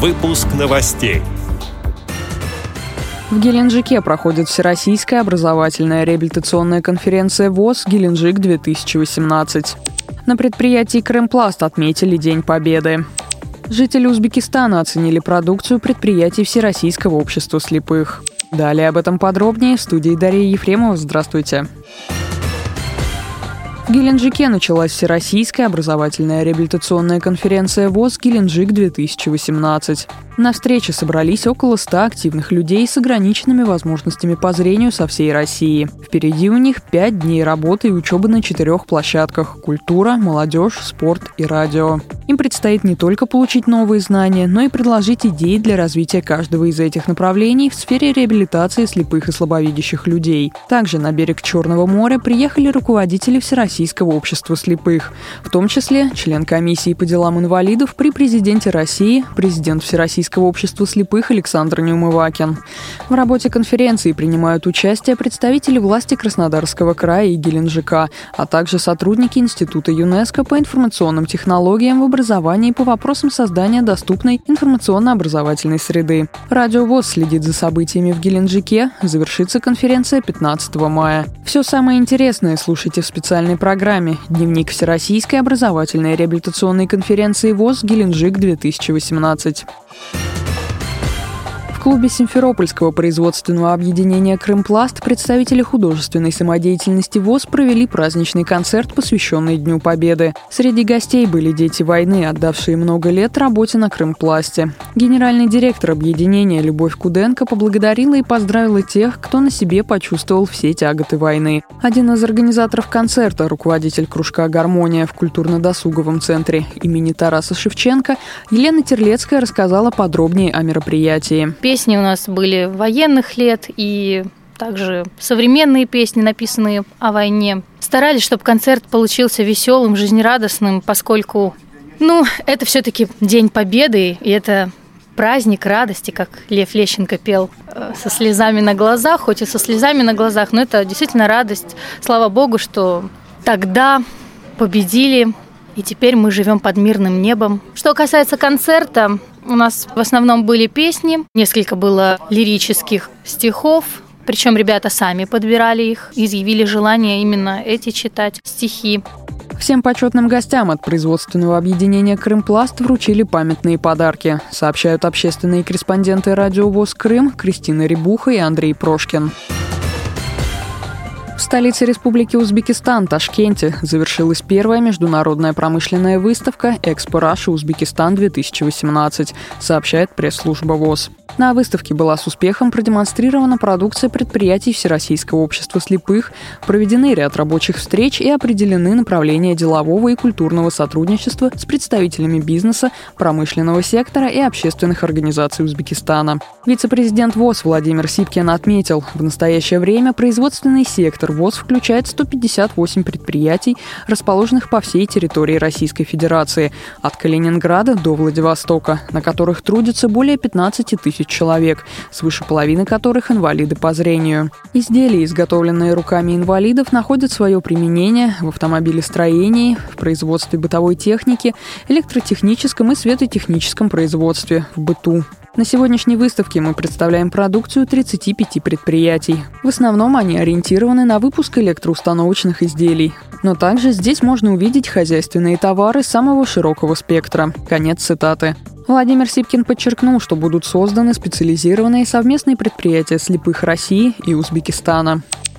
Выпуск новостей. В Геленджике проходит Всероссийская образовательная реабилитационная конференция ВОЗ «Геленджик-2018». На предприятии «Крымпласт» отметили День Победы. Жители Узбекистана оценили продукцию предприятий Всероссийского общества слепых. Далее об этом подробнее в студии Дарья Ефремова. Здравствуйте. В Геленджике началась Всероссийская образовательная реабилитационная конференция ВОЗ «Геленджик-2018». На встрече собрались около 100 активных людей с ограниченными возможностями по зрению со всей России. Впереди у них 5 дней работы и учебы на четырех площадках – культура, молодежь, спорт и радио. Им предстоит не только получить новые знания, но и предложить идеи для развития каждого из этих направлений в сфере реабилитации слепых и слабовидящих людей. Также на берег Черного моря приехали руководители Всероссийского общества слепых, в том числе член комиссии по делам инвалидов при президенте России, президент Всероссийского Российского общества слепых Александр Неумывакин. В работе конференции принимают участие представители власти Краснодарского края и Геленджика, а также сотрудники Института ЮНЕСКО по информационным технологиям в образовании по вопросам создания доступной информационно-образовательной среды. Радио ВОЗ следит за событиями в Геленджике. Завершится конференция 15 мая. Все самое интересное слушайте в специальной программе «Дневник Всероссийской образовательной реабилитационной конференции ВОЗ Геленджик-2018» клубе Симферопольского производственного объединения «Крымпласт» представители художественной самодеятельности ВОЗ провели праздничный концерт, посвященный Дню Победы. Среди гостей были дети войны, отдавшие много лет работе на Крымпласте. Генеральный директор объединения Любовь Куденко поблагодарила и поздравила тех, кто на себе почувствовал все тяготы войны. Один из организаторов концерта, руководитель кружка «Гармония» в культурно-досуговом центре имени Тараса Шевченко, Елена Терлецкая рассказала подробнее о мероприятии песни у нас были военных лет и также современные песни, написанные о войне. Старались, чтобы концерт получился веселым, жизнерадостным, поскольку, ну, это все-таки День Победы, и это праздник радости, как Лев Лещенко пел, э, со слезами на глазах, хоть и со слезами на глазах, но это действительно радость. Слава Богу, что тогда победили, и теперь мы живем под мирным небом. Что касается концерта, у нас в основном были песни, несколько было лирических стихов, причем ребята сами подбирали их, изъявили желание именно эти читать стихи. Всем почетным гостям от производственного объединения «Крымпласт» вручили памятные подарки, сообщают общественные корреспонденты радио ВОЗ «Крым» Кристина Рябуха и Андрей Прошкин. Столице Республики Узбекистан, Ташкенте, завершилась первая международная промышленная выставка «Экспо Раша Узбекистан-2018», сообщает пресс-служба ВОЗ. На выставке была с успехом продемонстрирована продукция предприятий Всероссийского общества слепых, проведены ряд рабочих встреч и определены направления делового и культурного сотрудничества с представителями бизнеса, промышленного сектора и общественных организаций Узбекистана. Вице-президент ВОЗ Владимир Сипкин отметил, в настоящее время производственный сектор ВОЗ включает 158 предприятий, расположенных по всей территории Российской Федерации, от Калининграда до Владивостока, на которых трудится более 15 тысяч человек, свыше половины которых инвалиды по зрению. Изделия, изготовленные руками инвалидов, находят свое применение в автомобилестроении, в производстве бытовой техники, электротехническом и светотехническом производстве, в быту. На сегодняшней выставке мы представляем продукцию 35 предприятий. В основном они ориентированы на выпуск электроустановочных изделий. Но также здесь можно увидеть хозяйственные товары самого широкого спектра. Конец цитаты. Владимир Сипкин подчеркнул, что будут созданы специализированные совместные предприятия слепых России и Узбекистана.